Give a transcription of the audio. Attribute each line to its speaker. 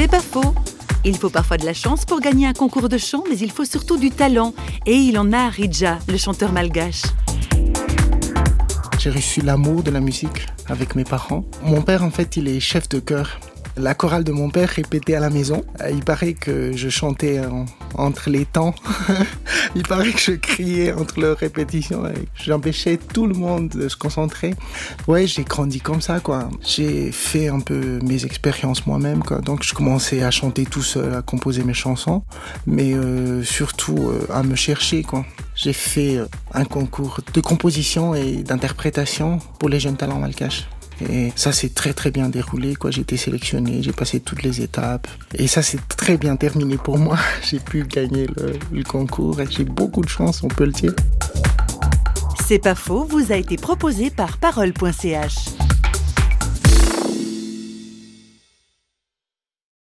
Speaker 1: C'est pas faux. Il faut parfois de la chance pour gagner un concours de chant, mais il faut surtout du talent. Et il en a, Ridja, le chanteur malgache.
Speaker 2: J'ai reçu l'amour de la musique avec mes parents. Mon père, en fait, il est chef de chœur. La chorale de mon père répétait à la maison. Euh, il paraît que je chantais entre les temps. Il paraît que je criais entre leurs répétitions. J'empêchais tout le monde de se concentrer. Ouais, j'ai grandi comme ça, quoi. J'ai fait un peu mes expériences moi-même, quoi. Donc, je commençais à chanter tout seul, à composer mes chansons, mais euh, surtout euh, à me chercher, quoi. J'ai fait un concours de composition et d'interprétation pour les jeunes talents malgaches. Et ça s'est très très bien déroulé. J'ai été sélectionné, j'ai passé toutes les étapes. Et ça s'est très bien terminé pour moi. J'ai pu gagner le, le concours et j'ai beaucoup de chance, on peut le dire.
Speaker 1: C'est pas faux, vous a été proposé par parole.ch.